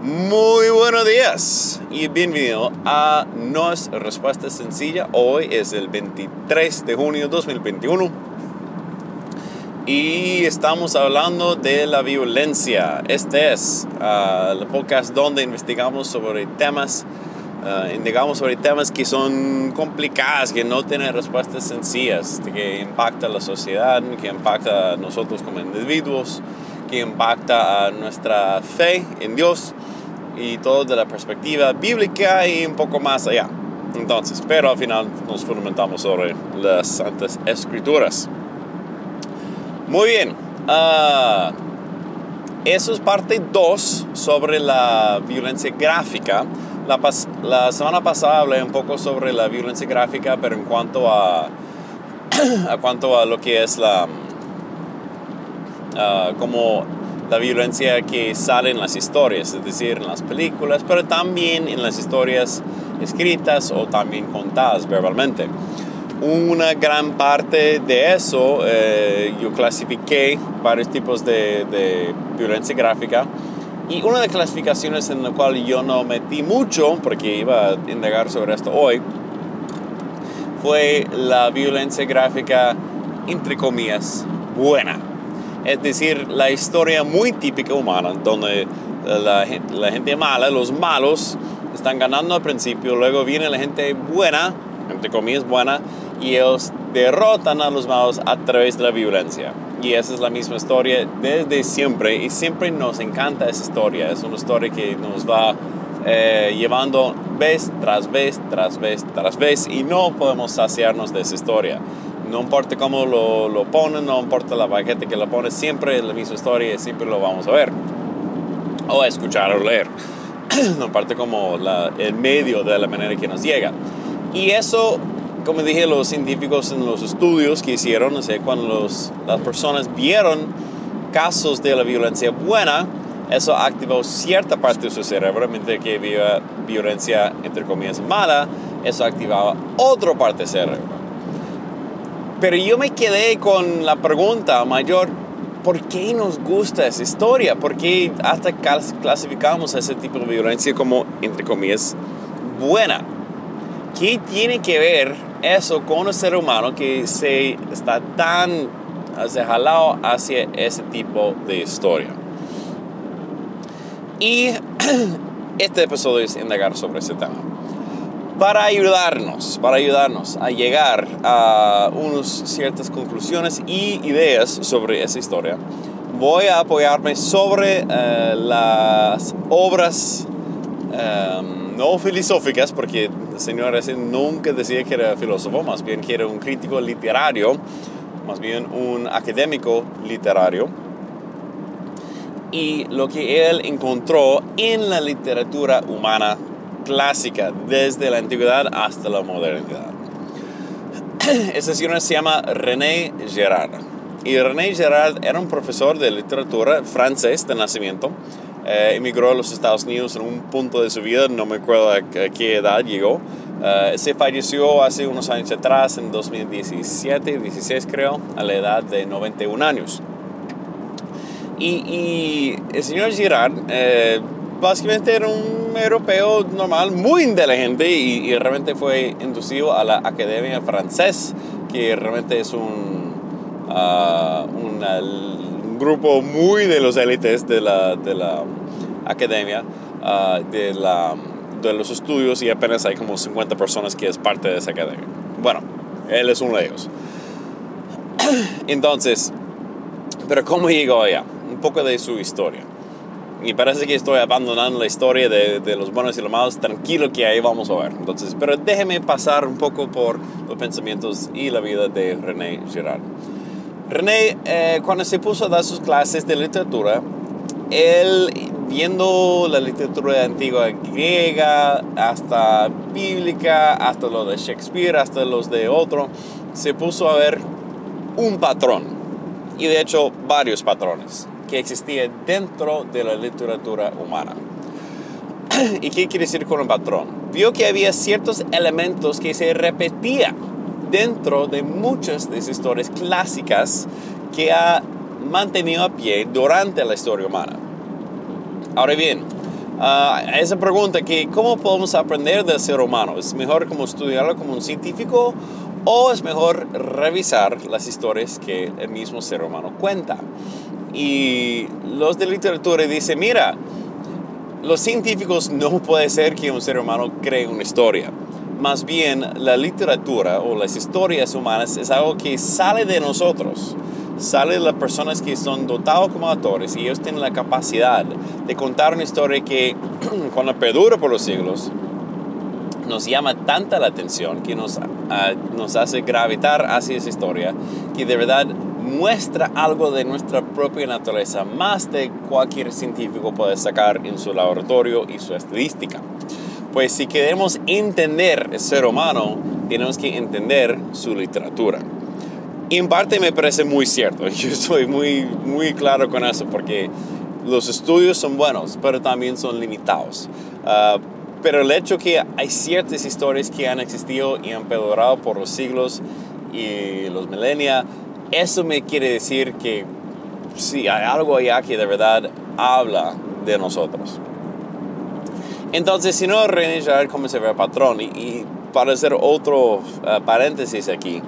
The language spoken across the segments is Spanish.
Muy buenos días y bienvenido a No es Respuesta Sencilla. Hoy es el 23 de junio de 2021 y estamos hablando de la violencia. Este es uh, el podcast donde investigamos sobre temas, uh, indagamos sobre temas que son complicados, que no tienen respuestas sencillas, que impacta a la sociedad, que impacta a nosotros como individuos, que impacta a nuestra fe en Dios y todo de la perspectiva bíblica y un poco más allá. Entonces, pero al final nos fundamentamos sobre las Santas Escrituras. Muy bien, uh, eso es parte 2 sobre la violencia gráfica. La, la, semana pasada hablé un poco sobre la violencia gráfica, pero en cuanto a, a, cuanto a lo que es la... Uh, como la violencia que sale en las historias, es decir, en las películas, pero también en las historias escritas o también contadas verbalmente. Una gran parte de eso eh, yo clasifiqué varios tipos de, de, violencia gráfica y una de las clasificaciones en la cual yo no metí mucho, porque iba a indagar sobre esto hoy, fue la violencia gráfica, entre comillas, buena es decir, la historia muy típica humana, donde la, la, gente mala, los malos, están ganando al principio, luego viene la gente buena, entre comillas buena, y ellos derrotan a los malos a través de la violencia. Y esa es la misma historia desde siempre, y siempre nos encanta esa historia. Es una historia que nos va eh, llevando vez tras vez, tras vez, tras vez, y no podemos saciarnos de esa historia. No importa cómo lo, lo ponen, no importa la paquete que lo pone, siempre es la misma historia y siempre lo vamos a ver. O a escuchar o leer. no importa como el medio de la manera que nos llega. Y eso, como dije, los científicos en los estudios que hicieron, o cuando las personas vieron casos de la violencia buena, eso activó cierta parte de su cerebro, mientras que había violencia, entre comillas, mala, eso activaba otra parte del cerebro. Pero yo me quedé con la pregunta mayor, ¿por qué nos gusta esa historia? ¿Por qué hasta clasificamos ese tipo de violencia como, entre comillas, buena? ¿Qué tiene que ver eso con un ser humano que se está tan se jalado hacia ese tipo de historia? Y este episodio es indagar sobre ese tema para ayudarnos, para ayudarnos a llegar a unas ciertas conclusiones y ideas sobre esa historia, voy a apoyarme sobre uh, las obras um, no filosóficas, porque el señor ese nunca decía que era filósofo, más bien que era un crítico literario, más bien un académico literario. Y lo que él encontró en la literatura humana clásica desde la antigüedad hasta la modernidad. Ese señor se llama René Girard. Y René Girard era un profesor de literatura francés de nacimiento. Eh, emigró a los Estados Unidos en un punto de su vida, no me acuerdo a qué edad llegó. Eh, se falleció hace unos años atrás, en 2017, 16 creo, a la edad de 91 años. Y, y el señor Girard eh, básicamente era un europeo normal, muy inteligente y, realmente fue inducido a la Academia Francés, que realmente es un, ah, un grupo muy de los élites de la, de la academia, ah, de, la, de los estudios y apenas hay como 50 personas que es parte de esa academia. Bueno, él es uno de ellos. Entonces, pero ¿cómo llegó allá? Un poco de su historia y parece que estoy abandonando la historia de, de, los buenos y los malos, tranquilo que ahí vamos a ver. Entonces, pero déjeme pasar un poco por los pensamientos y la vida de René Girard. René, eh, cuando se puso a dar sus clases de literatura, él, viendo la literatura antigua griega, hasta bíblica, hasta lo de Shakespeare, hasta los de otro, se puso a ver un patrón. Y de hecho, varios patrones que existía dentro de la literatura humana. ¿Y qué quiere decir con un patrón? Vio que había ciertos elementos que se repetían dentro de muchas de esas historias clásicas que ha mantenido a pie durante la historia humana. Ahora bien, a esa pregunta que cómo podemos aprender del ser humano. ¿Es mejor como estudiarlo como un científico o es mejor revisar las historias que el mismo ser humano cuenta? Y los de literatura dicen, mira, los científicos no puede ser que un ser humano cree una historia. Más bien, la literatura o las historias humanas es algo que sale de nosotros sale de las personas que son dotados como actores y ellos tienen la capacidad de contar una historia que cuando perdura por los siglos nos llama tanta la atención que nos, ah, nos hace gravitar hacia esa historia que de verdad muestra algo de nuestra propia naturaleza más de cualquier científico puede sacar en su laboratorio y su estadística. Pues si queremos entender el ser humano, tenemos que entender su literatura. Y en parte me parece muy cierto. Yo estoy muy, muy claro con eso porque los estudios son buenos, pero también son limitados. Ah, pero el hecho que hay ciertas historias que han existido y han perdurado por los siglos y los milenios, eso me quiere decir que sí, hay algo allá que de verdad habla de nosotros. Entonces, si no, René cómo se ve el patrón. Y, para hacer otro ah, paréntesis aquí,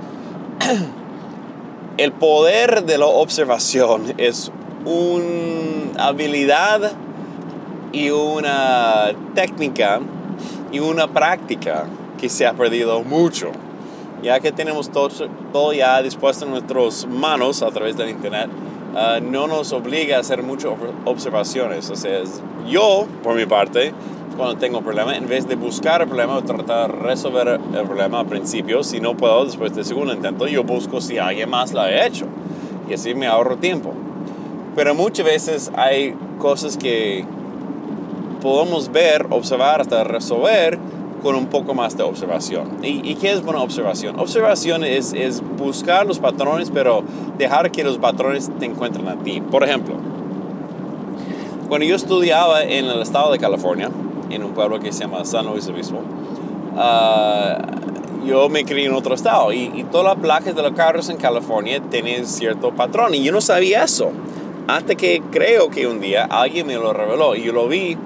el poder de la observación es una habilidad y una técnica y una práctica que se ha perdido mucho. Ya que tenemos todo, todo ya dispuesto en nuestras manos a través del Internet, ah, no nos obliga a hacer muchas observaciones. O sea, yo, por mi parte, cuando tengo un problema, en vez de buscar el problema o tratar de resolver el problema al principio, si no puedo después del segundo intento, yo busco si alguien más lo ha hecho y así me ahorro tiempo. Pero muchas veces hay cosas que podemos ver, observar hasta resolver con un poco más de observación. ¿Y, qué es buena observación? Observación es, es buscar los patrones, pero dejar que los patrones te encuentren a ti. Por ejemplo, cuando yo estudiaba en el estado de California, en un pueblo que se llama San Luis Obispo. Ah, yo me crié en otro estado y, todas las placas de los carros en California tienen cierto patrón y yo no sabía eso hasta que creo que un día alguien me lo reveló y yo lo vi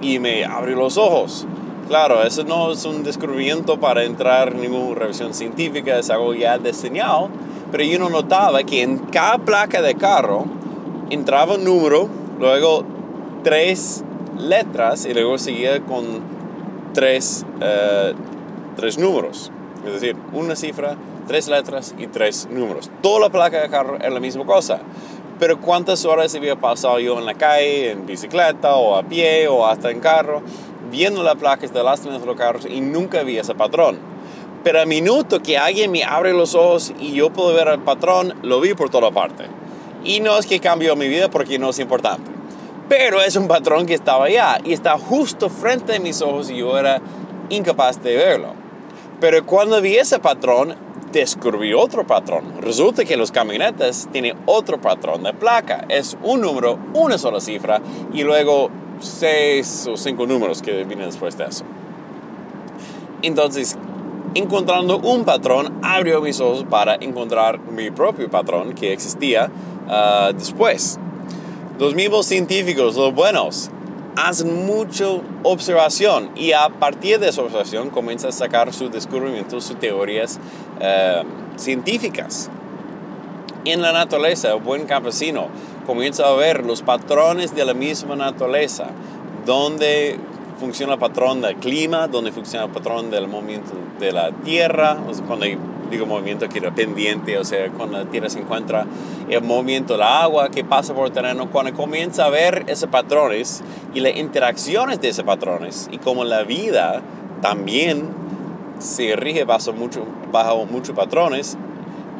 y me abrió los ojos. Claro, eso no es un descubrimiento para entrar en ninguna revisión científica, es algo ya diseñado, pero yo no notaba que en cada placa de carro entraba un número, luego tres letras y luego seguía con tres, eh, tres números. Es decir, una cifra, tres letras y tres números. Toda la placa de carro es la misma cosa. Pero cuántas horas había pasado yo en la calle, en bicicleta o a pie o hasta en carro, viendo las placas de las de los carros y nunca vi ese patrón. Pero a minuto que alguien me abre los ojos y yo puedo ver el patrón, lo vi por toda parte. Y no es que cambió mi vida porque no es importante. Pero es un patrón que estaba allá y está justo frente a mis ojos y yo era incapaz de verlo. Pero cuando vi ese patrón, descubrí otro patrón. Resulta que los camionetas tienen otro patrón de placa. Es un número, una sola cifra y luego seis o cinco números que vienen después de eso. Entonces, encontrando un patrón, abrió mis ojos para encontrar mi propio patrón que existía ah, después. Los mismos científicos, los buenos, hacen mucha observación y a partir de esa observación comienzan a sacar sus descubrimientos, sus teorías eh, científicas. En la naturaleza, el buen campesino comienza a ver los patrones de la misma naturaleza, donde funciona el patrón del clima, donde funciona el patrón del movimiento de la tierra, cuando hay digo movimiento era pendiente, o sea, cuando la tierra se encuentra el movimiento del agua que pasa por el terreno, cuando comienza a ver esos patrones y las interacciones de esos patrones y como la vida también se rige bajo, mucho, bajo muchos patrones,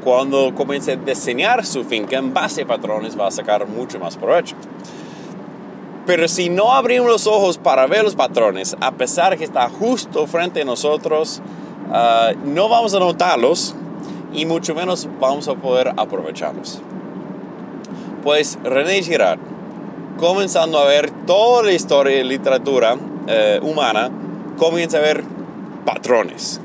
cuando comienza a diseñar su finca en base a patrones va a sacar mucho más provecho. Pero si no abrimos los ojos para ver los patrones, a pesar que está justo frente a nosotros, Ah, no vamos a notarlos y mucho menos vamos a poder aprovecharlos. Pues René Girard, comenzando a ver toda la historia y literatura eh, humana, comienza a ver patrones.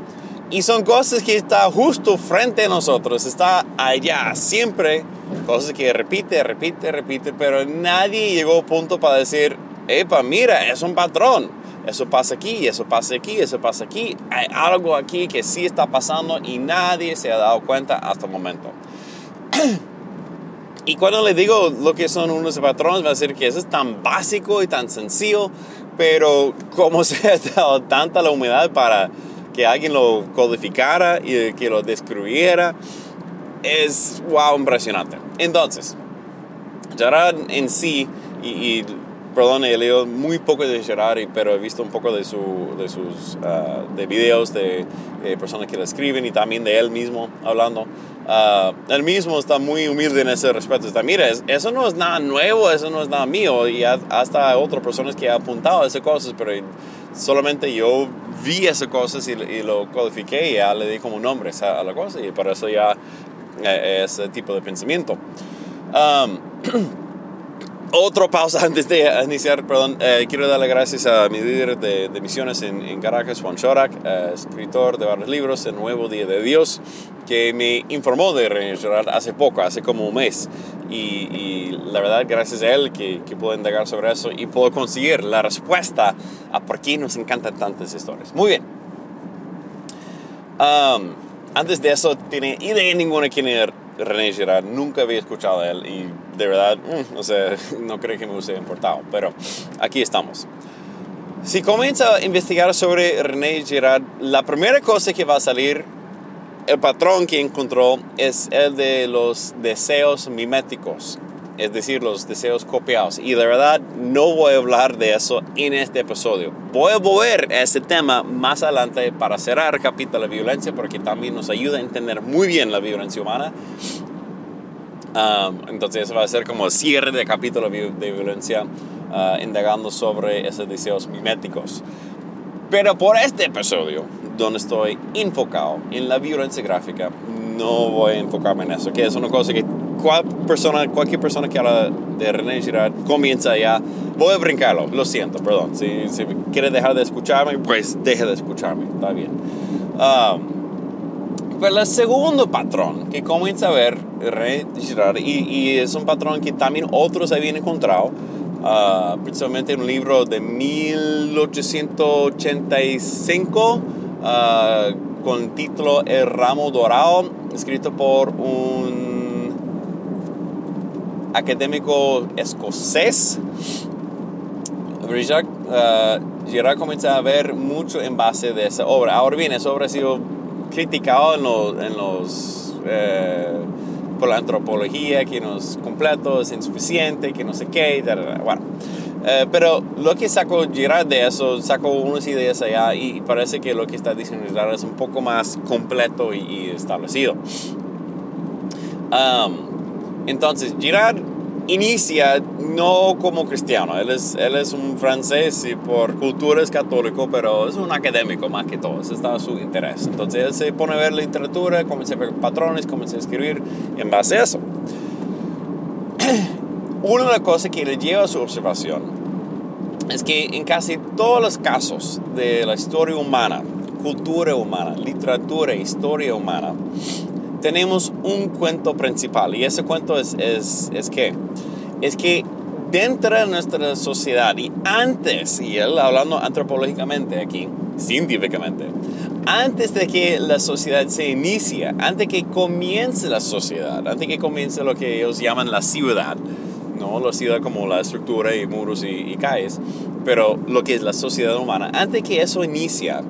Y son cosas que están justo frente a nosotros, está allá, siempre cosas que repite, repite, repite, pero nadie llegó a punto para decir, epa, mira, es un patrón. Eso pasa aquí, eso pasa aquí, eso pasa aquí. Hay algo aquí que sí está pasando y nadie se ha dado cuenta hasta el momento. y cuando le digo lo que son unos patrones, va a decir que eso es tan básico y tan sencillo, pero como se ha dado tanta la humedad para que alguien lo codificara y que lo describiera, es wow, impresionante. Entonces, Gerard en sí, y, perdón, he leído muy poco de Gerard, pero he visto un poco de, su, de sus uh, de videos de, personas que lo escriben y también de él mismo hablando. Uh, él mismo está muy humilde en ese respecto. Está, mira, eso no es nada nuevo, eso no es nada mío. Y hasta otras personas que han apuntado a esas cosas, pero solamente yo vi esas cosas y, lo codifiqué y ya le di como nombre a la cosa y por eso ya eh, ese tipo de pensamiento. Um, otro pausa antes de iniciar, perdón, eh, quiero darle gracias a mi líder de, misiones en, Caracas, Juan Shorak, eh, escritor de varios libros, El Nuevo Día de Dios, que me informó de René Gerard hace poco, hace como un mes. Y, la verdad, gracias a él que, que puedo indagar sobre eso y puedo conseguir la respuesta a por qué nos encantan tantas historias. Muy bien. Um, antes de eso, tiene idea ninguna quién era René Girard. Nunca había escuchado de él y de verdad, mm, sé, no creo que me hubiese importado. Pero aquí estamos. Si comienza a investigar sobre René Girard, la primera cosa que va a salir, el patrón que encontró, es el de los deseos miméticos es decir, los deseos copiados. Y de verdad no voy a hablar de eso en este episodio. Voy a volver a ese tema más adelante para cerrar el capítulo de la violencia porque también nos ayuda a entender muy bien la violencia humana. Um, entonces va a ser como el cierre del capítulo de violencia uh, indagando sobre esos deseos miméticos. Pero por este episodio, donde estoy enfocado en la violencia gráfica, no voy a enfocarme en eso, que es una cosa que persona, cualquier persona que habla de René Girard comienza ya, voy a brincarlo, lo siento, perdón. Si, si quiere dejar de escucharme, pues deje de escucharme, está bien. Um, pero el segundo patrón que comienza a ver René Girard, y, y, es un patrón que también otros habían encontrado, uh, principalmente en un libro de 1885, uh, con el título El ramo dorado, escrito por un académico escocés, Richard uh, Girard comienza a ver mucho en base de esa obra. Ahora bien, esa obra ha sido criticada en los, eh, por la antropología, que no es completo, es insuficiente, que no sé qué, bueno. Eh, pero lo que sacó Girard de eso, sacó unas ideas allá y parece que lo que está diciendo Girard es un poco más completo y, establecido. Um, entonces, Girard inicia no como cristiano, él es, él es un francés y por cultura es católico, pero es un académico más que todo, ese está su interés. Entonces él se pone a ver literatura, comienza a ver patrones, comienza a escribir en base a eso. Una de las cosas que le lleva a su observación es que en casi todos los casos de la historia humana, cultura humana, literatura, historia humana, tenemos un cuento principal y ese cuento es, es, es que es que dentro de nuestra sociedad y antes, y él hablando antropológicamente aquí, científicamente, antes de que la sociedad se inicia, antes que comience la sociedad, antes que comience lo que ellos llaman la ciudad, no la ciudad como la estructura y muros y, calles, pero lo que es la sociedad humana, antes que eso inicia,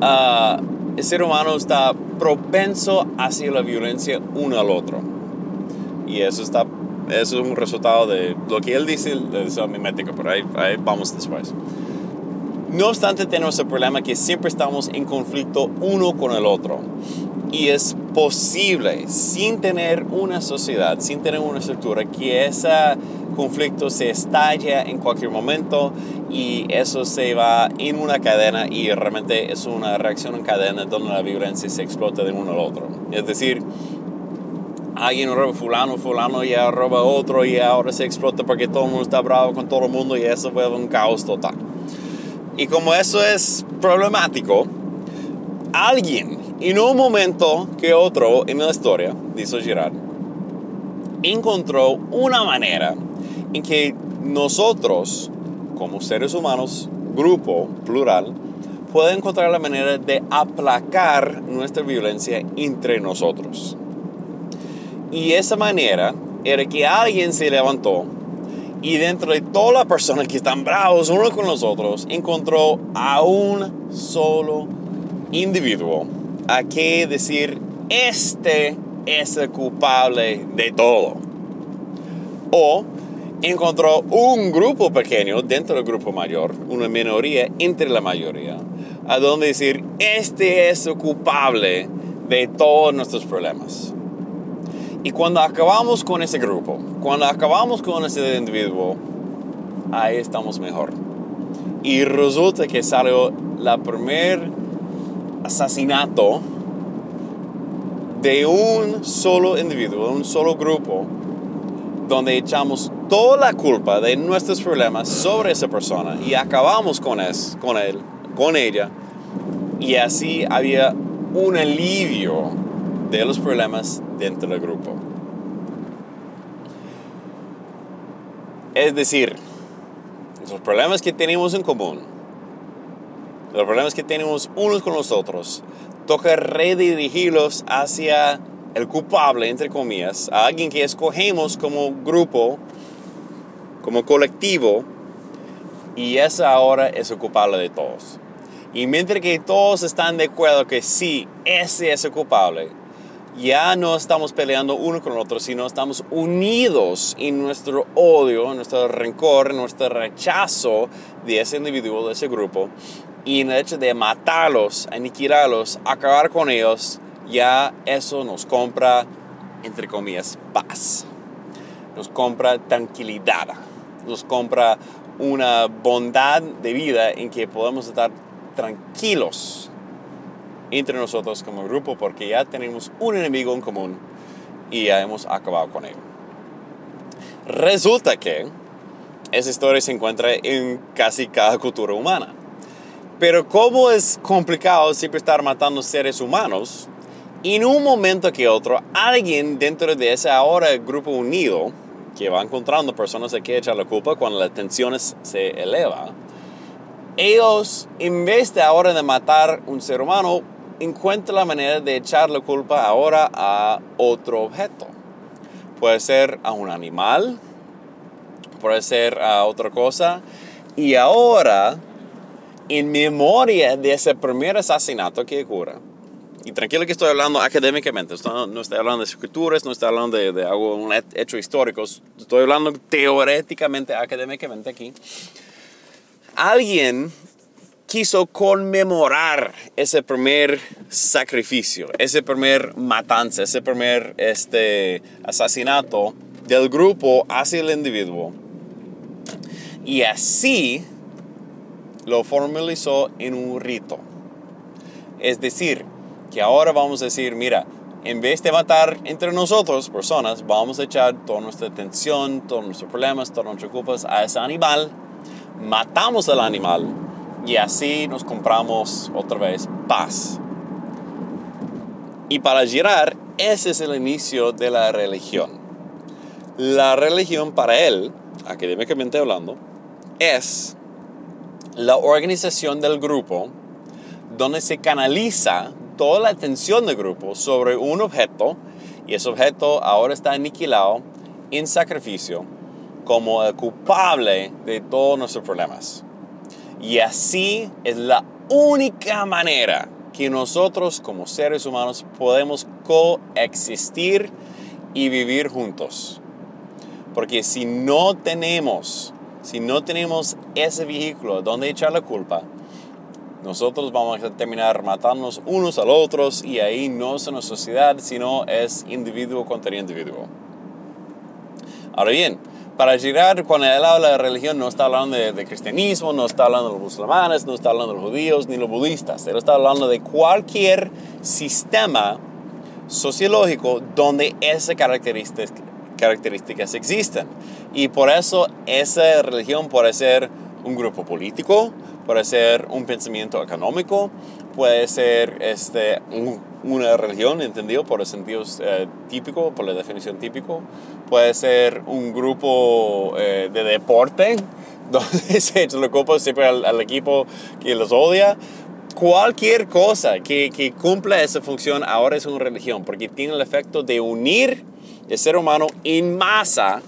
uh, el ser humano está propenso hacia la violencia uno al otro. Y eso, está, eso es un resultado de lo que él dice, de deseo mimético, pero ahí, ahí vamos después. No obstante, tenemos el problema que siempre estamos en conflicto uno con el otro. Y es posible, sin tener una sociedad, sin tener una estructura, que ese conflicto se estalla en cualquier momento y eso se va en una cadena y realmente es una reacción en cadena donde la violencia se explota de uno al otro. Es decir, alguien roba fulano, fulano ya roba otro y ahora se explota porque todo el mundo está bravo con todo el mundo y eso fue un caos total. Y como eso es problemático, alguien en un momento que otro en la historia, dice Girard, encontró una manera en que nosotros, como seres humanos, grupo, plural, puede encontrar la manera de aplacar nuestra violencia entre nosotros. Y esa manera era que alguien se levantó y dentro de todas las personas que están bravos uno con los otros, encontró a un solo individuo a que decir, este es el culpable de todo. O encontró un grupo pequeño dentro del grupo mayor, una minoría entre la mayoría, a donde decir, este es el culpable de todos nuestros problemas. Y cuando acabamos con ese grupo, cuando acabamos con ese individuo, ahí estamos mejor. Y resulta que salió la primer asesinato de un solo individuo, un solo grupo, donde echamos toda la culpa de nuestros problemas sobre esa persona y acabamos con, es, con él, con ella. Y así había un alivio de los problemas dentro del grupo. Es decir, los problemas que tenemos en común, los problemas que tenemos unos con los otros, toca redirigirlos hacia el culpable, entre comillas, a alguien que escogemos como grupo, como colectivo, y esa ahora es el culpable de todos. Y mientras que todos están de acuerdo que sí, ese es el culpable, ya no estamos peleando uno con el otro, sino estamos unidos en nuestro odio, en nuestro rencor, en nuestro rechazo de ese individuo, de ese grupo, y en el hecho de matarlos, aniquilarlos, acabar con ellos, ya eso nos compra, entre comillas, paz. Nos compra tranquilidad. Nos compra una bondad de vida en que podemos estar tranquilos entre nosotros como grupo porque ya tenemos un enemigo en común y ya hemos acabado con él. Resulta que esa historia se encuentra en casi cada cultura humana. Pero como es complicado siempre estar matando seres humanos, en un momento que otro, alguien dentro de ese ahora grupo unido, que va encontrando personas a que echar la culpa cuando la tensión se eleva, ellos, en vez de ahora de matar un ser humano, encuentra la manera de echar la culpa ahora a otro objeto. Puede ser a un animal, puede ser a otra cosa. Y ahora, en memoria de ese primer asesinato que ocurre, y tranquilo que estoy hablando académicamente, no estoy hablando de escrituras, no estoy hablando de, de algo, un hecho histórico, estoy hablando teóricamente, académicamente aquí. Alguien quiso conmemorar ese primer sacrificio, ese primer matanza, ese primer este, asesinato del grupo hacia el individuo. Y así lo formalizó en un rito. Es decir, que ahora vamos a decir, mira, en vez de matar entre nosotros, personas, vamos a echar toda nuestra atención, todos nuestros problemas, todas nuestras culpas a ese animal. Matamos al animal y así nos compramos otra vez paz. Y para girar, ese es el inicio de la religión. La religión para él, académicamente hablando, es la organización del grupo donde se canaliza toda la atención del grupo sobre un objeto y ese objeto ahora está aniquilado en sacrificio como el culpable de todos nuestros problemas. Y así es la única manera que nosotros como seres humanos podemos coexistir y vivir juntos. Porque si no tenemos, si no tenemos ese vehículo donde echar la culpa, nosotros vamos a terminar matándonos unos a los otros y ahí no es una sociedad, sino es individuo contra individuo. Ahora bien, para llegar, cuando él habla de religión, no está hablando de, cristianismo, no está hablando de los musulmanes, no está hablando de los judíos ni los budistas. Él está hablando de cualquier sistema sociológico donde esas características, características existen. Y por eso esa religión puede ser un grupo político, puede ser un pensamiento económico, puede ser este, una religión, entendido por el sentido eh, por la definición típico, puede ser un grupo eh, de deporte, donde se le ocupa siempre al, equipo que los odia. Cualquier cosa que, que cumpla esa función ahora es una religión, porque tiene el efecto de unir el ser humano en masa,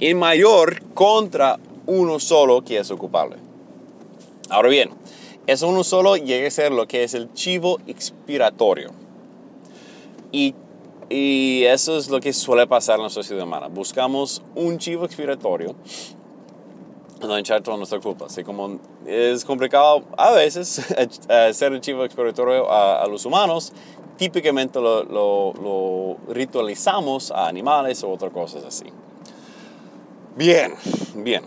en mayor, contra uno solo que es ocupable. Ahora bien, ese uno solo llega a ser lo que es el chivo expiratorio. Y, y eso es lo que suele pasar en la sociedad humana. Buscamos un chivo expiratorio no echar toda nuestra culpa. Así como es complicado a veces hacer el chivo expiatorio a, los humanos, típicamente lo, lo, lo, ritualizamos a animales o otras cosas así. Bien, bien.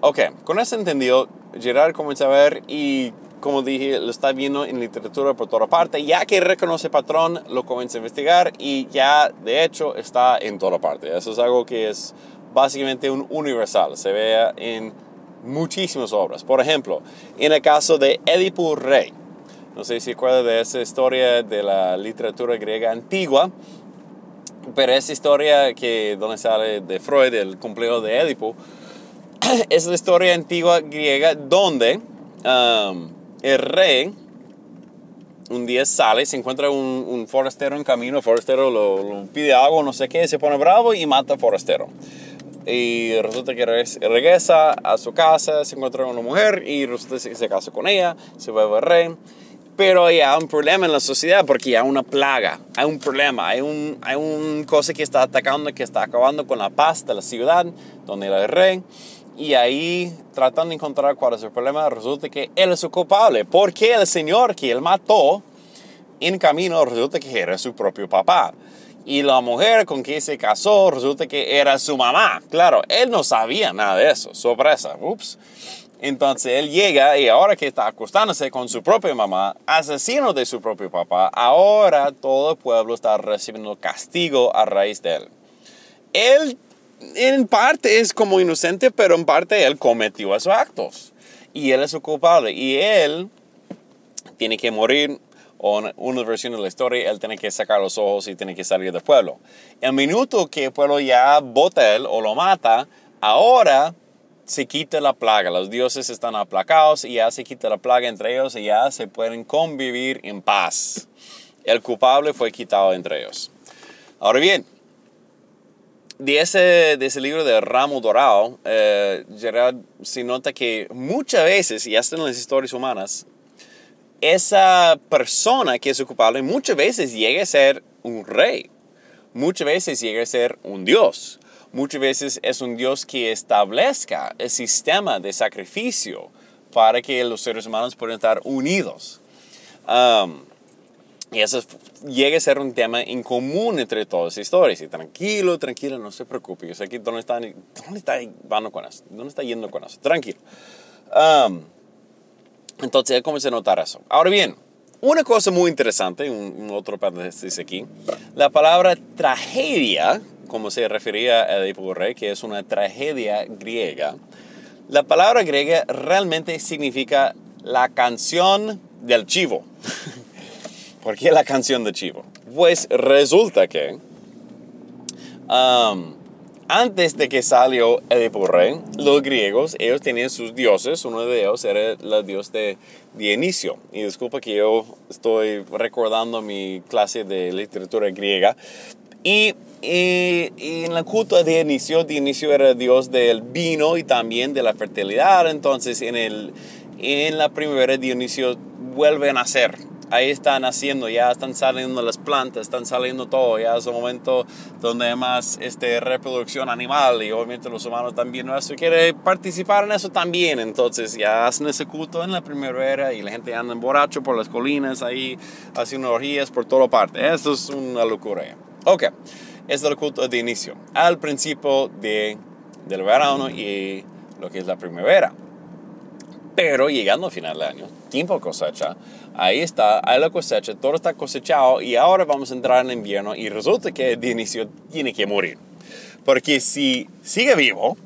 Ok, con eso entendido, Gerard comienza a ver y como dije, lo está viendo en literatura por toda parte. Ya que reconoce patrón, lo comienza a investigar y ya de hecho está en toda parte. Eso es algo que es básicamente un universal. Se ve en muchísimas obras. Por ejemplo, en el caso de Edipo Rey. No sé si recuerda de esa historia de la literatura griega antigua, pero esa historia que donde sale de Freud, el complejo de Edipo, es la historia antigua griega donde um, el rey un día sale, se encuentra un, forastero en camino, el forastero lo, pide algo, no sé qué, se pone bravo y mata al forastero. Y resulta que regresa a su casa, se encuentra con una mujer y resulta que se casa con ella, se vuelve rey. Pero hay un problema en la sociedad porque hay una plaga, hay un problema, hay un, hay un cosa que está atacando, que está acabando con la paz de la ciudad donde era el rey. Y ahí, tratando de encontrar cuál es el problema, resulta que él es el culpable. Porque el señor que él mató en camino resulta que era su propio papá. Y la mujer con quien se casó resulta que era su mamá. Claro, él no sabía nada de eso. Sorpresa. Ups. Entonces él llega y ahora que está acostándose con su propia mamá, asesino de su propio papá, ahora todo el pueblo está recibiendo castigo a raíz de él. Él en parte es como inocente, pero en parte él cometió esos actos. Y él es su culpable. Y él tiene que morir, o en una versión de la historia, él tiene que sacar los ojos y tiene que salir del pueblo. El minuto que el pueblo ya vota él o lo mata, ahora se quita la plaga. Los dioses están aplacados y ya se quita la plaga entre ellos y ya se pueden convivir en paz. El culpable fue quitado entre ellos. Ahora bien, de ese, de ese libro de Ramo Dorado, eh, Gerard se nota que muchas veces, y hasta en las historias humanas, esa persona que es culpable muchas veces llega a ser un rey, muchas veces llega a ser un dios, muchas veces es un dios que establezca el sistema de sacrificio para que los seres humanos puedan estar unidos. Y eso llega a ser un tema en común entre todas las historias. Y tranquilo, tranquilo, no se preocupe. Yo sé aquí dónde está, dónde está con eso, dónde está yendo con eso. Tranquilo. Um, entonces, ¿cómo se notar eso? Ahora bien, una cosa muy interesante, un, otro paréntesis aquí. La palabra tragedia, como se refería a Edipo Rey, que es una tragedia griega, la palabra griega realmente significa la canción del chivo. ¿Por qué la canción de Chivo? Pues resulta que antes de que salió Edipo Rey, los griegos, ellos tenían sus dioses. Uno de ellos era el dios de Dionisio. Y disculpa que yo estoy recordando mi clase de literatura griega. Y, en la culto de Dionisio, Dionisio era el dios del vino y también de la fertilidad. Entonces en, el, en la primavera Dionisio vuelve a nacer ahí están haciendo, ya están saliendo las plantas, están saliendo todo, ya es un momento donde hay más este, reproducción animal y obviamente los humanos también nuestro quiere participar en eso también, entonces ya hacen ese culto en la primavera y la gente anda en borracho por las colinas ahí, haciendo orgías por toda parte, eso es una locura. Ok, es el culto de inicio, al principio de, del verano y lo que es la primavera. Pero llegando al final del año, tiempo cosecha, ahí está, hay la cosecha, todo está cosechado y ahora vamos a entrar en invierno y resulta que de inicio tiene que morir. Porque si sigue vivo,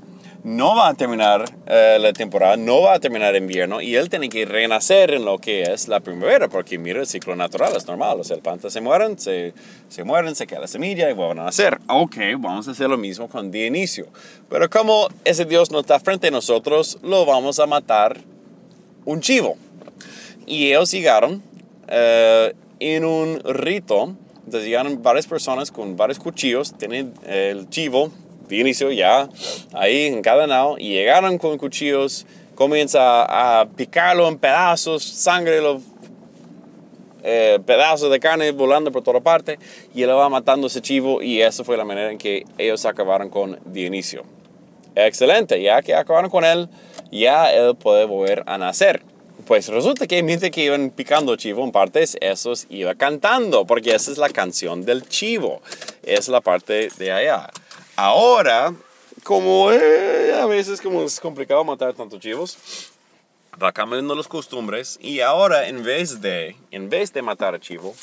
no va a terminar eh, la temporada, no va a terminar invierno y él tiene que renacer en lo que es la primavera, porque mira, el ciclo natural es normal, o sea, el planta se mueren, se, se mueren, se queda la semilla y vuelven a nacer. Ok, vamos a hacer lo mismo con Dionisio. Pero como ese Dios no está frente a nosotros, lo vamos a matar un chivo. Y ellos llegaron eh, en un rito, entonces llegaron varias personas con varios cuchillos, tienen el chivo de inicio ya ahí encadenado y llegaron con cuchillos, comienza a picarlo en pedazos, sangre, los eh, pedazos de carne volando por toda parte y él va matando ese chivo y esa fue la manera en que ellos acabaron con Dionisio. Excelente, ya que acabaron con él, ya él puede volver a nacer. Pues resulta que mientras que iban picando chivo en partes, esos iba cantando, porque esa es la canción del chivo. Es la parte de allá. Ahora, como eh, a veces como es complicado matar tantos chivos, va cambiando las costumbres y ahora en vez de, en vez de matar chivo,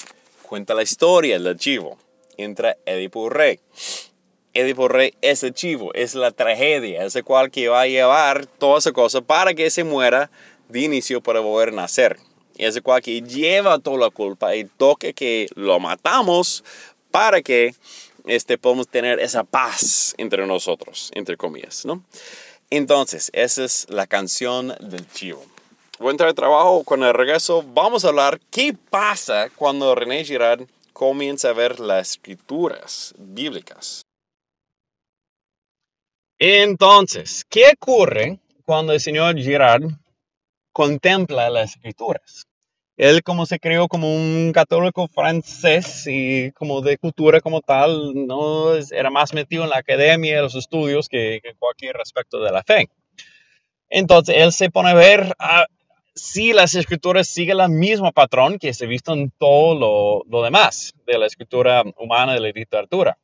cuenta la historia del chivo. Entra Edipo Rey. Edipo Rey es el chivo, es la tragedia, es el cual que va a llevar toda esa cosa para que se muera de inicio para volver a nacer. Es el cual que lleva toda la culpa y toque que lo matamos para que este, podemos tener esa paz entre nosotros, entre comillas, ¿no? Entonces, esa es la canción del chivo. Voy a entrar al trabajo, cuando regreso vamos a hablar qué pasa cuando René Girard comienza a ver las escrituras bíblicas. Entonces, ¿qué ocurre cuando el señor Girard contempla las escrituras? él como se creó como un católico francés y como de cultura como tal, no era más metido en la academia, los estudios que, cualquier respecto de la fe. Entonces él se pone a ver ah, si las escrituras siguen el mismo patrón que se ha visto en todo lo, lo demás de la escritura humana, de la literatura.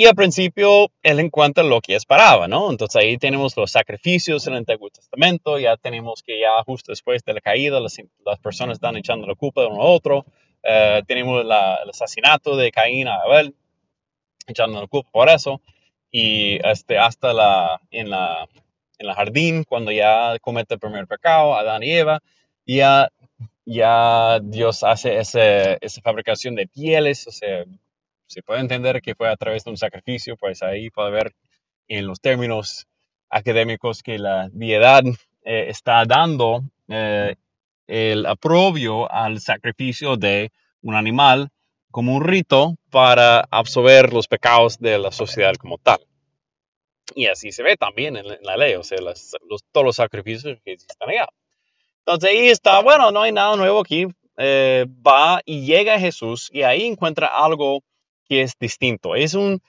Y al principio él encuentra lo que esperaba, ¿no? Entonces ahí tenemos los sacrificios en el Antiguo Testamento, ya tenemos que ya justo después de la caída las, las personas están echando la culpa de uno a otro, eh, tenemos el asesinato de Caín a Abel, echando la culpa por eso, y este, hasta la, en, la, en la jardín, cuando ya comete el primer pecado, Adán y Eva, ya, ya Dios hace ese, esa fabricación de pieles, o sea, se puede entender que fue a través de un sacrificio, pues ahí puede ver en los términos académicos que la diedad eh, está dando eh, el aprobio al sacrificio de un animal como un rito para absorber los pecados de la sociedad como tal. Y así se ve también en la ley, o sea, todos los sacrificios que existen allá. Entonces ahí está, bueno, no hay nada nuevo aquí. Eh, va y llega Jesús y ahí encuentra algo que es distinto. Es un,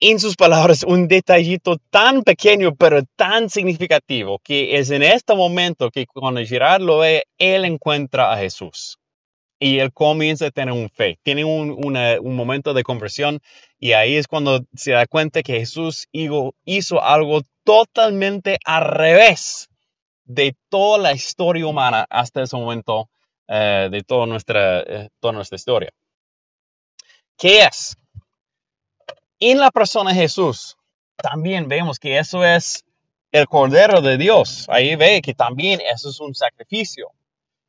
en sus palabras, un detallito tan pequeño pero tan significativo que es en este momento que cuando Girard lo ve, él encuentra a Jesús. Y él comienza a tener un fe, tiene un, un momento de conversión y ahí es cuando se da cuenta que Jesús hizo, algo totalmente al revés de toda la historia humana hasta ese momento, eh, de toda nuestra, eh, toda nuestra historia. ¿Qué es? En la persona de Jesús, también vemos que eso es el Cordero de Dios. Ahí ve que también eso es un sacrificio.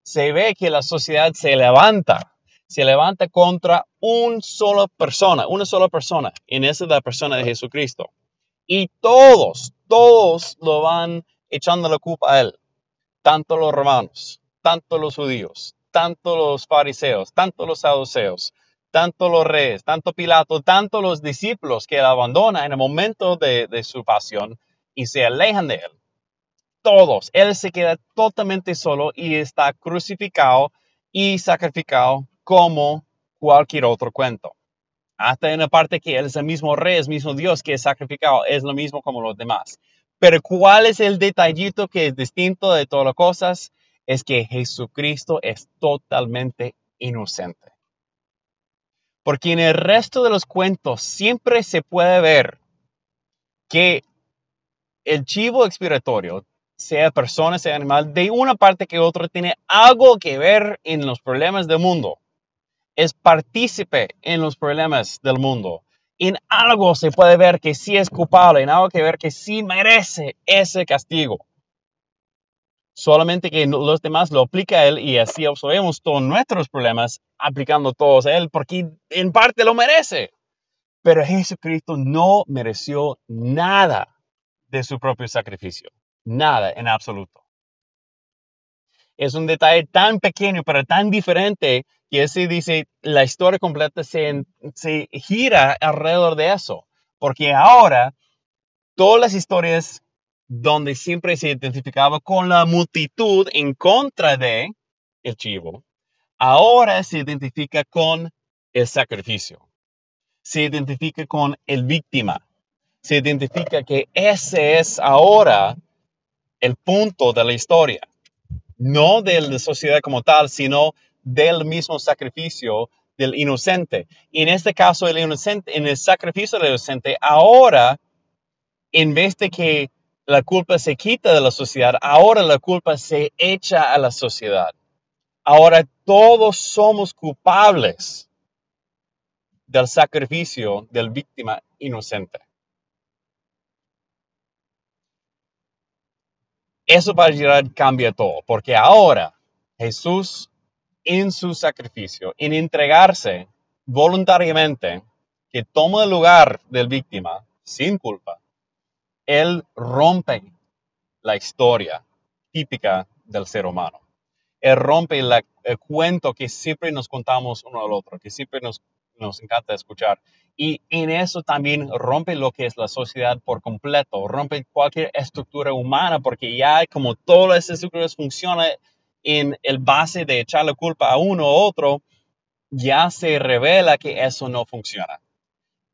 Se ve que la sociedad se levanta, se levanta contra una sola persona, una sola persona, en esa es la persona de Jesucristo. Y todos, todos lo van echando la culpa a él, tanto los romanos, tanto los judíos, tanto los fariseos, tanto los saduceos, tanto los reyes, tanto Pilato, tanto los discípulos que él abandona en el momento de, su pasión y se alejan de él. Todos, él se queda totalmente solo y está crucificado y sacrificado como cualquier otro cuento. Hasta en la parte que él es el mismo rey, es el mismo Dios que es sacrificado, es lo mismo como los demás. Pero ¿cuál es el detallito que es distinto de todas las cosas? Es que Jesucristo es totalmente inocente. Porque en el resto de los cuentos siempre se puede ver que el chivo expiratorio, sea persona, sea animal, de una parte que otra, tiene algo que ver en los problemas del mundo. Es partícipe en los problemas del mundo. en algo se puede ver que sí es culpable, en algo que ver que sí merece ese castigo. Solamente que los demás lo aplica él y así absorbemos todos nuestros problemas aplicando todos a él porque en parte lo merece. Pero Jesucristo no mereció nada de su propio sacrificio. Nada en absoluto. Es un detalle tan pequeño pero tan diferente que ese dice, la historia completa se, se gira alrededor de eso. Porque ahora todas las historias donde siempre se identificaba con la multitud en contra de el chivo, ahora se identifica con el sacrificio. Se identifica con el víctima. Se identifica que ese es ahora el punto de la historia. No de la sociedad como tal, sino del mismo sacrificio del inocente. Y en este caso, el inocente, en el sacrificio del inocente, ahora, en vez de que la culpa se quita de la sociedad, ahora la culpa se echa a la sociedad. Ahora todos somos culpables del sacrificio del víctima inocente. Eso para llegar cambia todo, porque ahora Jesús en su sacrificio, en entregarse voluntariamente, que toma el lugar del víctima sin culpa, él rompe la historia típica del ser humano. Él rompe el cuento que siempre nos contamos uno al otro, que siempre nos, encanta escuchar. Y en eso también rompe lo que es la sociedad por completo, rompe cualquier estructura humana, porque ya como todas las estructuras funcionan en el base de echar la culpa a uno u otro, ya se revela que eso no funciona.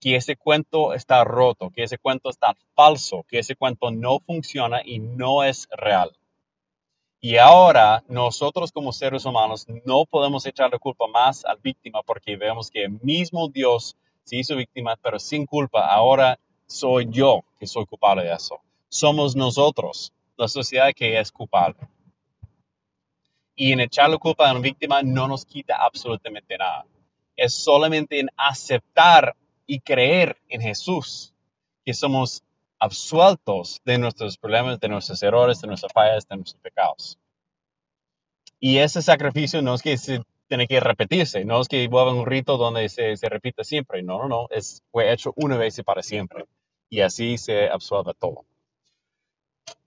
Que ese cuento está roto, que ese cuento está falso, que ese cuento no funciona y no es real. Y ahora nosotros como seres humanos no podemos echar la culpa más al víctima porque vemos que el mismo Dios se hizo víctima, pero sin culpa. Ahora soy yo que soy culpable de eso. Somos nosotros, la sociedad que es culpable. Y en echar la culpa a una víctima no nos quita absolutamente nada. Es solamente en aceptar y creer en Jesús que somos absueltos de nuestros problemas, de nuestros errores, de nuestras fallas, de nuestros pecados. Y ese sacrificio no es que se tiene que repetirse, no es que vuelva un rito donde se, repita siempre, no, no, no, es, fue hecho una vez y para siempre. Y así se absuelve todo.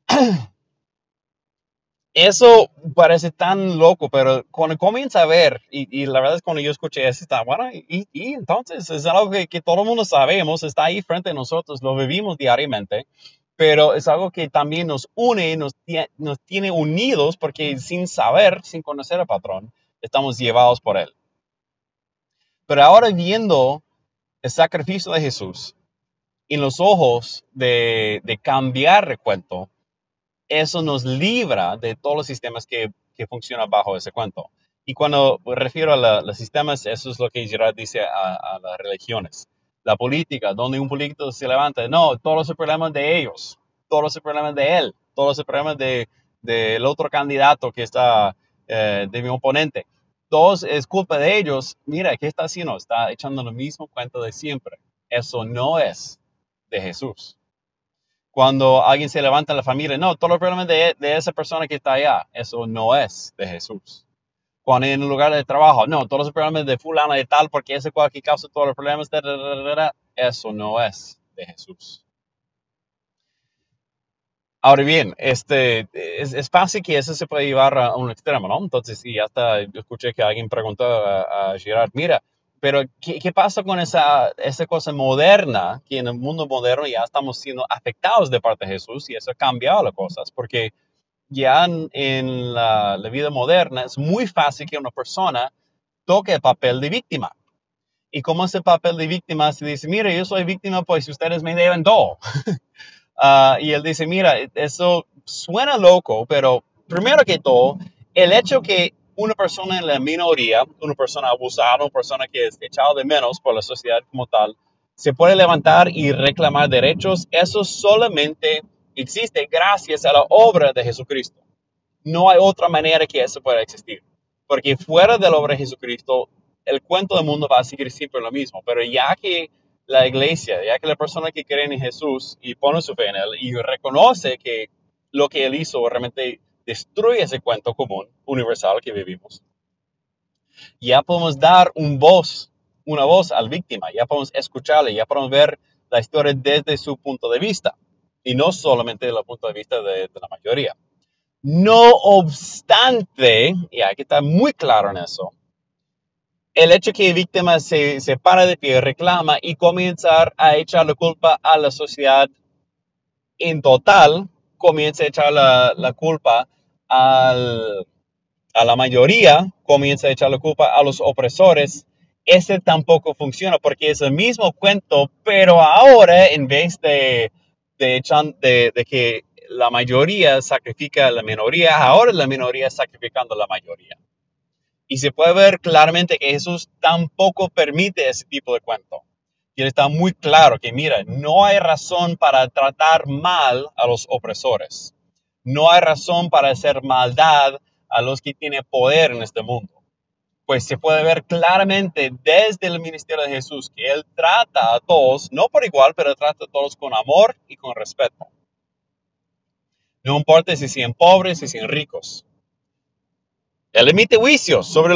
eso parece tan loco, pero cuando comienza a ver, y, la verdad es cuando yo escuché eso, está bueno, y, entonces es algo que, todo el mundo sabemos, está ahí frente a nosotros, lo vivimos diariamente, pero es algo que también nos une, nos, nos tiene unidos, porque sin saber, sin conocer al patrón, estamos llevados por él. Pero ahora viendo el sacrificio de Jesús, en los ojos de cambiar recuento, eso nos libra de todos los sistemas que, funcionan bajo ese cuento. Y cuando refiero a los sistemas, eso es lo que Girard dice a, las religiones. La política, donde un político se levanta, no, todos los problemas de ellos, todos los problemas de él, todos los problemas del de, otro candidato que está, eh, de mi oponente. Todos es culpa de ellos. Mira, ¿qué está haciendo? Está echando el mismo cuento de siempre. Eso no es de Jesús cuando alguien se levanta en la familia, no, todos los problemas de, de, esa persona que está allá, eso no es de Jesús. Cuando en un lugar de trabajo, no, todos los problemas de fulano de tal, porque ese cualquier causa todos los problemas, eso no es de Jesús. Ahora bien, este, es, es, fácil que eso se puede llevar a un extremo, ¿no? Entonces, sí, hasta escuché que alguien preguntó a, a Girard, mira, pero, ¿qué, pasa con esa, esa cosa moderna? Que en el mundo moderno ya estamos siendo afectados de parte de Jesús y eso ha cambiado las cosas, porque ya en, la, vida moderna es muy fácil que una persona toque el papel de víctima. Y como ese papel de víctima se dice, mire, yo soy víctima, pues ustedes me deben todo. Ah, y él dice, mira, eso suena loco, pero primero que todo, el hecho que una persona en la minoría, una persona abusada, una persona que es echada de menos por la sociedad como tal, se puede levantar y reclamar derechos, eso solamente existe gracias a la obra de Jesucristo. No hay otra manera que eso pueda existir. Porque fuera de la obra de Jesucristo, el cuento del mundo va a seguir siempre lo mismo. Pero ya que la iglesia, ya que la persona que cree en Jesús y pone su fe en Él y reconoce que lo que Él hizo realmente destruye ese cuento común, universal que vivimos, ya podemos dar un voz, una voz al víctima, ya podemos escucharle, ya podemos ver la historia desde su punto de vista y no solamente desde el punto de vista de, la mayoría. No obstante, y hay que muy claro en eso, el hecho que la víctima se, se para de pie, reclama y comienza a echar la culpa a la sociedad en total, comienza a echar la, la culpa a la mayoría, comienza a echar la culpa a los opresores, ese tampoco funciona porque es el mismo cuento, pero ahora en vez de, de, de, de que la mayoría sacrifica a la minoría, ahora la minoría sacrificando a la mayoría. Y se puede ver claramente que Jesús tampoco permite ese tipo de cuento. Y él está muy claro que, mira, no hay razón para tratar mal a los opresores. No hay razón para hacer maldad a los que tienen poder en este mundo. Pues se puede ver claramente desde el ministerio de Jesús que Él trata a todos, no por igual, pero trata a todos con amor y con respeto. No importa si sean pobres, si sean ricos. Él emite juicios sobre,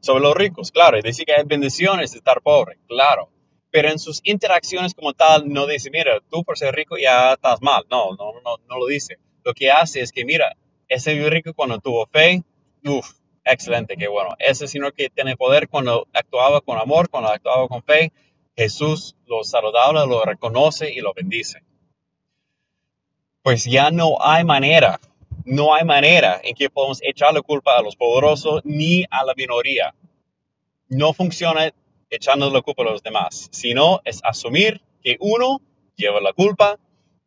sobre los ricos, claro, y dice que hay bendiciones de estar pobre, claro. Pero en sus interacciones como tal, no dice, mira, tú por ser rico ya estás mal. No, no, no, no lo dice. Lo que hace es que, mira, ese rico cuando tuvo fe, uff, excelente, qué bueno. Ese señor que tiene poder cuando actuaba con amor, cuando actuaba con fe, Jesús lo saludaba, lo reconoce y lo bendice. Pues ya no hay manera no hay manera en que podamos echar la culpa a los poderosos ni a la minoría. No funciona echando la culpa a los demás, sino es asumir que uno lleva la culpa,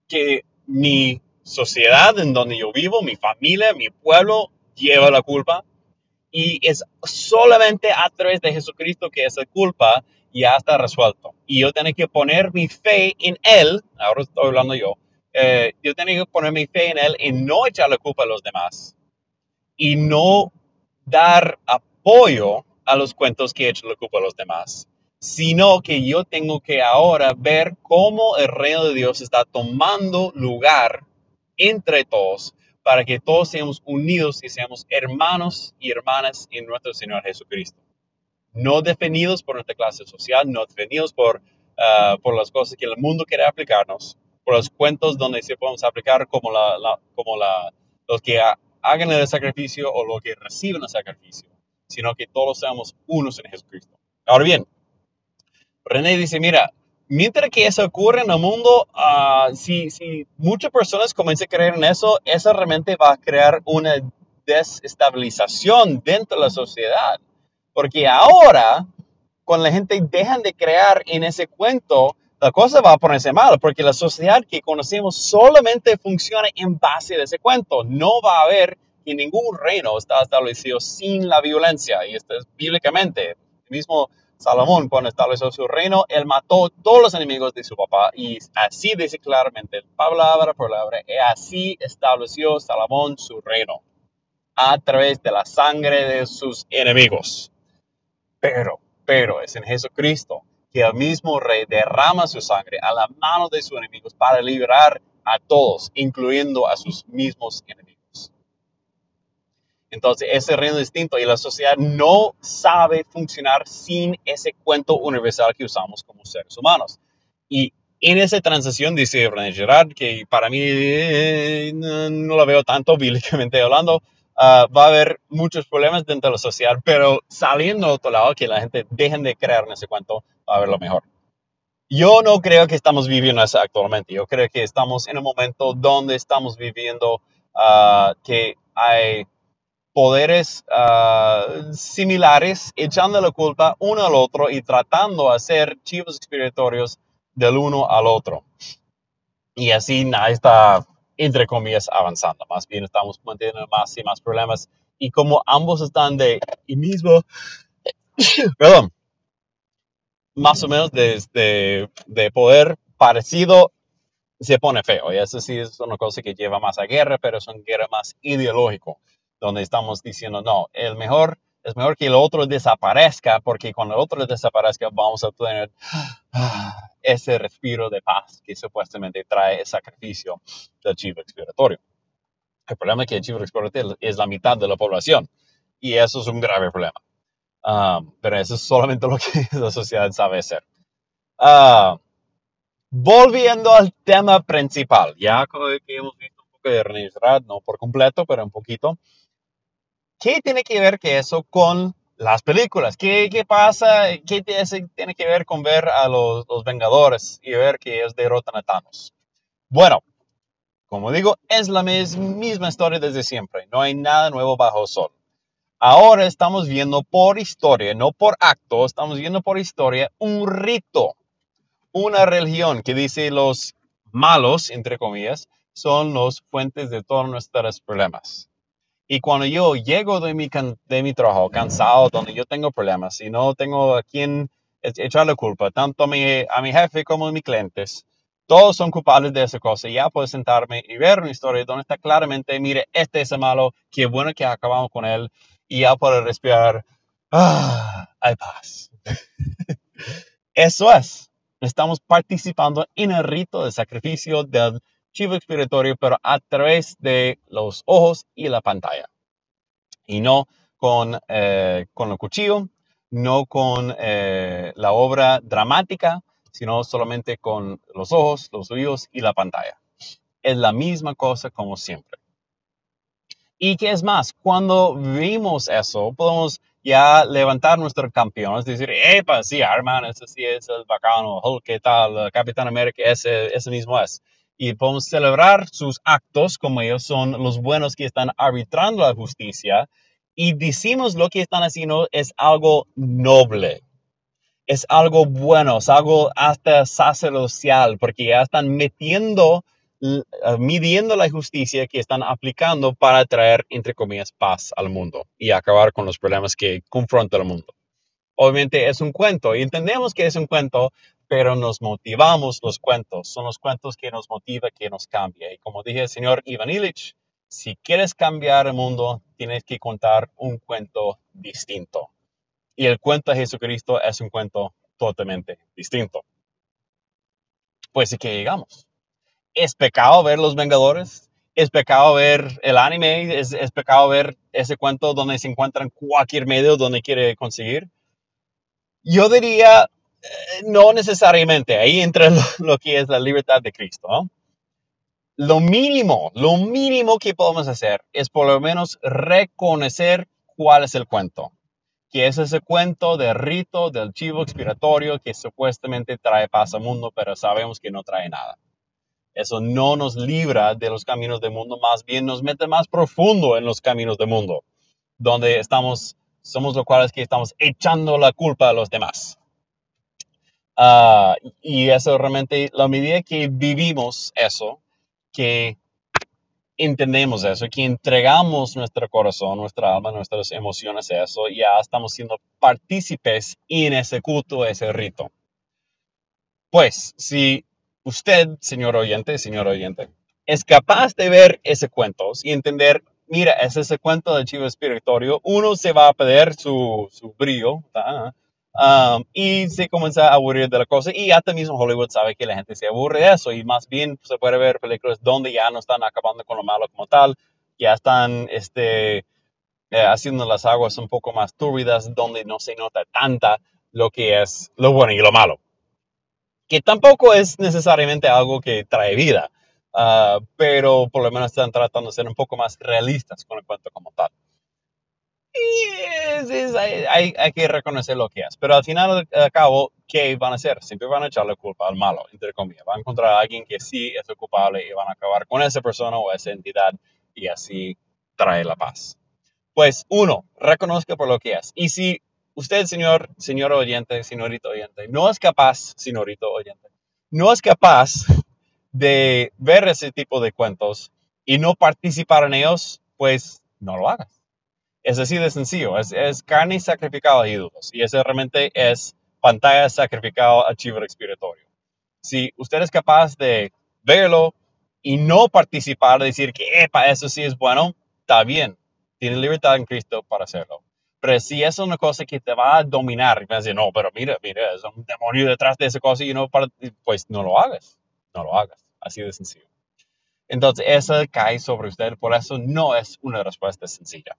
que mi sociedad en donde yo vivo, mi familia, mi pueblo lleva la culpa. Y es solamente a través de Jesucristo que esa culpa ya está resuelto. Y yo tengo que poner mi fe en Él, ahora estoy hablando yo, eh, yo tenía que poner mi fe en Él y no echar la culpa a los demás y no dar apoyo a los cuentos que echan la culpa a los demás, sino que yo tengo que ahora ver cómo el reino de Dios está tomando lugar entre todos para que todos seamos unidos y seamos hermanos y hermanas en nuestro Señor Jesucristo. No definidos por nuestra clase social, no definidos por, ah, por las cosas que el mundo quiere aplicarnos, por los cuentos donde se podemos aplicar como, la, como la, los que hagan el sacrificio o los que reciben el sacrificio, sino que todos seamos unos en Jesucristo. Ahora bien, René dice, mira, mientras que eso ocurre en el mundo, ah, si, si muchas personas comiencen a creer en eso, eso realmente va a crear una desestabilización dentro de la sociedad. Porque ahora, cuando la gente deja de creer en ese cuento, la cosa va a ponerse mal porque la sociedad que conocemos solamente funciona en base de ese cuento. No va a haber que ningún reino está establecido sin la violencia. Y esto es bíblicamente. El mismo Salomón, cuando estableció su reino, él mató todos los enemigos de su papá. Y así dice claramente, palabra por palabra, y así estableció Salomón su reino a través de la sangre de sus enemigos. Pero, pero es en Jesucristo que el mismo rey derrama su sangre a la mano de sus enemigos para liberar a todos, incluyendo a sus mismos enemigos. Entonces, ese reino distinto y la sociedad no sabe funcionar sin ese cuento universal que usamos como seres humanos. Y en esa transición, dice René Gerard, que para mí eh, no, no, la veo tanto bíblicamente hablando, uh, va a haber muchos problemas dentro de la sociedad, pero saliendo del otro lado, que la gente dejen de creer en ese cuento, va a haber lo mejor. Yo no creo que estamos viviendo eso actualmente. Yo creo que estamos en un momento donde estamos viviendo uh, que hay poderes uh, similares echando la culpa uno al otro y tratando de hacer chivos expiatorios del uno al otro. Y así nadie está entre comillas, avanzando. Más bien estamos manteniendo más y más problemas. Y como ambos están de y mismo, perdón, más o menos de, de, poder parecido, se pone feo. Y eso sí es una cosa que lleva más a guerra, pero es una guerra más ideológico, donde estamos diciendo, no, el mejor Es mejor que el otro desaparezca porque cuando el otro desaparezca vamos a tener ese respiro de paz que supuestamente trae el sacrificio del chivo expiatorio. El problema es que el chivo expiatorio es la mitad de la población y eso es un grave problema. Um, pero eso es solamente lo que la sociedad sabe hacer. Uh, volviendo al tema principal, ya que hemos visto un poco de René no por completo, pero un poquito. ¿Qué tiene que ver que eso con las películas? ¿Qué, qué pasa? ¿Qué tiene que ver con ver a los, los Vengadores y ver que ellos derrotan a Thanos? Bueno, como digo, es la misma historia desde siempre. No hay nada nuevo bajo el sol. Ahora estamos viendo por historia, no por acto, estamos viendo por historia un rito, una religión que dice los malos, entre comillas, son los fuentes de todos nuestros problemas. Y cuando yo llego de mi, de mi trabajo cansado, donde yo tengo problemas y no tengo a quien echar la culpa, tanto a mi, a mi jefe como a mis clientes, todos son culpables de esa cosa. Ya puedo sentarme y ver una historia donde está claramente, mire, este es el malo, qué bueno que acabamos con él. Y ya puedo respirar, ah, hay paz. Eso es. Estamos participando en el rito de sacrificio del chivo expiatorio, pero a través de los ojos y la pantalla. Y no con, eh, con el cuchillo, no con eh, la obra dramática, sino solamente con los ojos, los oídos y la pantalla. Es la misma cosa como siempre. Y qué es más, cuando vimos eso, podemos ya levantar nuestro campeón, es decir, epa, sí, Arman, ese sí es el bacano, Hulk, ¿qué tal? Capitán América, ese, ese mismo es y podemos celebrar sus actos como ellos son los buenos que están arbitrando la justicia y decimos lo que están haciendo es algo noble, es algo bueno, es algo hasta sacerdotal, porque ya están metiendo, eh, midiendo la justicia que están aplicando para traer, entre comillas, paz al mundo y acabar con los problemas que confronta el mundo. Obviamente es un cuento y entendemos que es un cuento pero nos motivamos los cuentos. Son los cuentos que nos motiva, que nos cambia. Y como dije el señor Ivan Illich, si quieres cambiar el mundo, tienes que contar un cuento distinto. Y el cuento de Jesucristo es un cuento totalmente distinto. Pues sí que llegamos. ¿Es pecado ver Los Vengadores? ¿Es pecado ver el anime? ¿Es, ¿Es, pecado ver ese cuento donde se encuentra en cualquier medio donde quiere conseguir? Yo diría, no necesariamente, ahí entra lo, que es la libertad de Cristo. Lo mínimo, lo mínimo que podemos hacer es por lo menos reconocer cuál es el cuento. Que es ese cuento de rito del chivo expiratorio que supuestamente trae paz al mundo, pero sabemos que no trae nada. Eso no nos libra de los caminos del mundo, más bien nos mete más profundo en los caminos del mundo, donde estamos, somos los cuales que estamos echando la culpa a los demás. Ah, y eso realmente, la medida que vivimos eso, que entendemos eso, que entregamos nuestro corazón, nuestra alma, nuestras emociones a eso, ya estamos siendo partícipes en ese culto, ese rito. Pues, si usted, señor oyente, señor oyente, es capaz de ver ese cuento y entender, mira, es ese cuento del chivo espiritual, uno se va a perder su, su brillo, Um, y se comienza a aburrir de la cosa. Y hasta mismo Hollywood sabe que la gente se aburre de eso. Y más bien se puede ver películas donde ya no están acabando con lo malo como tal, ya están este, eh, haciendo las aguas un poco más turbidas donde no se nota tanta lo que es lo bueno y lo malo. Que tampoco es necesariamente algo que trae vida, uh, pero por lo menos están tratando de ser un poco más realistas con el cuento como tal hay, hay, que reconocer lo que es. Pero al final, al cabo, ¿qué van a hacer? Siempre van a echar la culpa al malo, entre comillas. Van a encontrar a alguien que sí es el culpable y van a acabar con esa persona o esa entidad y así trae la paz. Pues uno, reconozca por lo que es. Y si usted, señor, señor oyente, señorito oyente, no es capaz, señorito oyente, no es capaz de ver ese tipo de cuentos y no participar en ellos, pues no lo hagas. Es así de sencillo. Es, carne sacrificada a ídolos. Y eso realmente es pantalla sacrificada a chivo expiratorio. Si usted es capaz de verlo y no participar, decir que, epa, eso sí es bueno, está bien. Tiene libertad en Cristo para hacerlo. Pero si es una cosa que te va a dominar, y vas a decir, no, pero mira, mira, es un demonio detrás de esa cosa y no pues no lo hagas, no lo hagas, así de sencillo. Entonces, eso cae sobre usted, por eso no es una respuesta sencilla.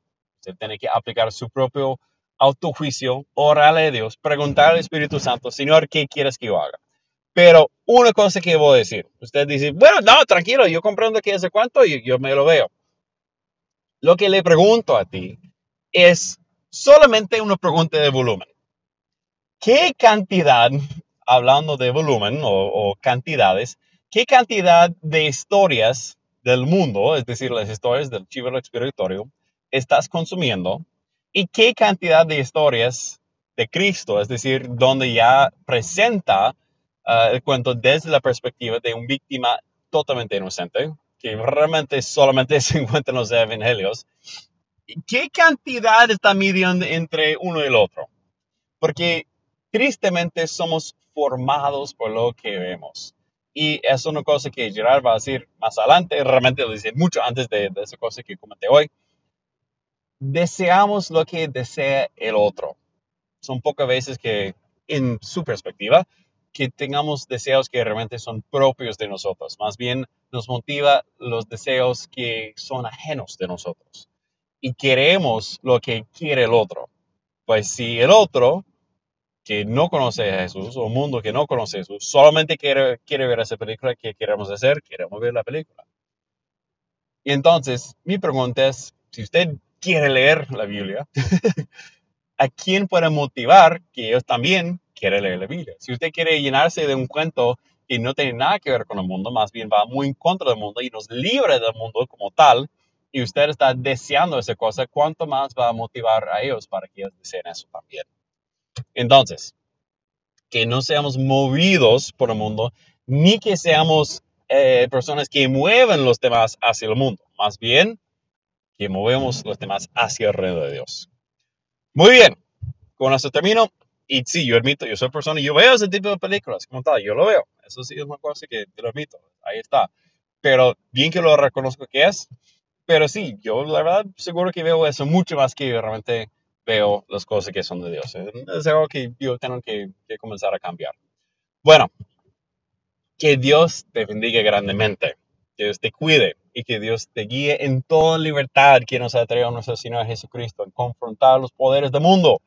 Usted tiene que aplicar su propio autojuicio, orarle a Dios, preguntar al Espíritu Santo, Señor, ¿qué quieres que yo haga? Pero una cosa que voy a decir, usted dice, bueno, no, tranquilo, yo comprendo que ese cuánto y yo me lo veo. Lo que le pregunto a ti es solamente una pregunta de volumen. ¿Qué cantidad, hablando de volumen o, cantidades, qué cantidad de historias del mundo, es decir, las historias del chivo expiatorio, estás consumiendo y qué cantidad de historias de Cristo, es decir, donde ya presenta uh, el cuento desde la perspectiva de un víctima totalmente inocente, que realmente solamente se encuentra en los evangelios, ¿qué cantidad está midiendo entre uno y el otro? Porque tristemente somos formados por lo que vemos. Y es una cosa que Gerard va a decir más adelante, realmente lo dice mucho antes de, de esa cosa que comenté hoy. Deseamos lo que desea el otro. Son pocas veces que, en su perspectiva, que tengamos deseos que realmente son propios de nosotros. Más bien nos motiva los deseos que son ajenos de nosotros. Y queremos lo que quiere el otro. Pues si el otro que no conoce a Jesús o un mundo que no conoce a Jesús solamente quiere, quiere ver esa película, ¿qué queremos hacer? Queremos ver la película. Y entonces, mi pregunta es, si usted quiere leer la Biblia, ¿a quién puede motivar que ellos también quiere leer la Biblia. Si usted quiere llenarse de un cuento que no tiene nada que ver con el mundo, más bien va muy en contra del mundo y nos libre del mundo como tal, y usted está deseando esa cosa, ¿cuánto más va a motivar a ellos para que ellos deseen eso también? Entonces, que no seamos movidos por el mundo, ni que seamos eh, personas que mueven los demás hacia el mundo, más bien que movemos los demás hacia reino de Dios. Muy bien, con eso termino. Y sí, yo admito, yo soy persona, yo veo ese tipo de películas, como tal, yo lo veo. Eso sí es una cosa que te lo admito, ahí está. Pero bien que lo reconozco que es, pero sí, yo la verdad seguro que veo eso mucho más que yo realmente veo las cosas que son de Dios. Es algo que yo tengo que, que comenzar a cambiar. Bueno, que Dios te bendiga grandemente, Dios te cuide y que Dios te guíe en toda libertad que nos ha traído nuestro Señor Jesucristo en confrontar los poderes del mundo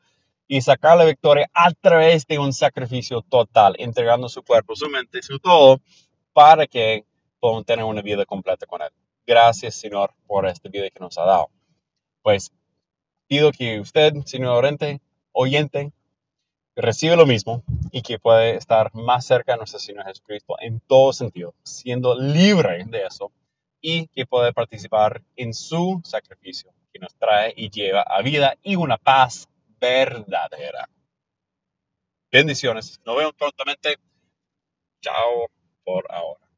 y sacar la victoria a través de un sacrificio total, entregando su cuerpo, su mente, su todo, para que podamos tener una vida completa con Él. Gracias, Señor, por esta vida que nos ha dado. Pues pido que usted, señor oyente, oyente, reciba lo mismo y que pueda estar más cerca de nuestro Señor Jesucristo en todo sentido, siendo libre de eso y que pueda participar en su sacrificio que nos trae y lleva a vida y una paz verdadera. Bendiciones. Nos vemos prontamente. Chao por ahora.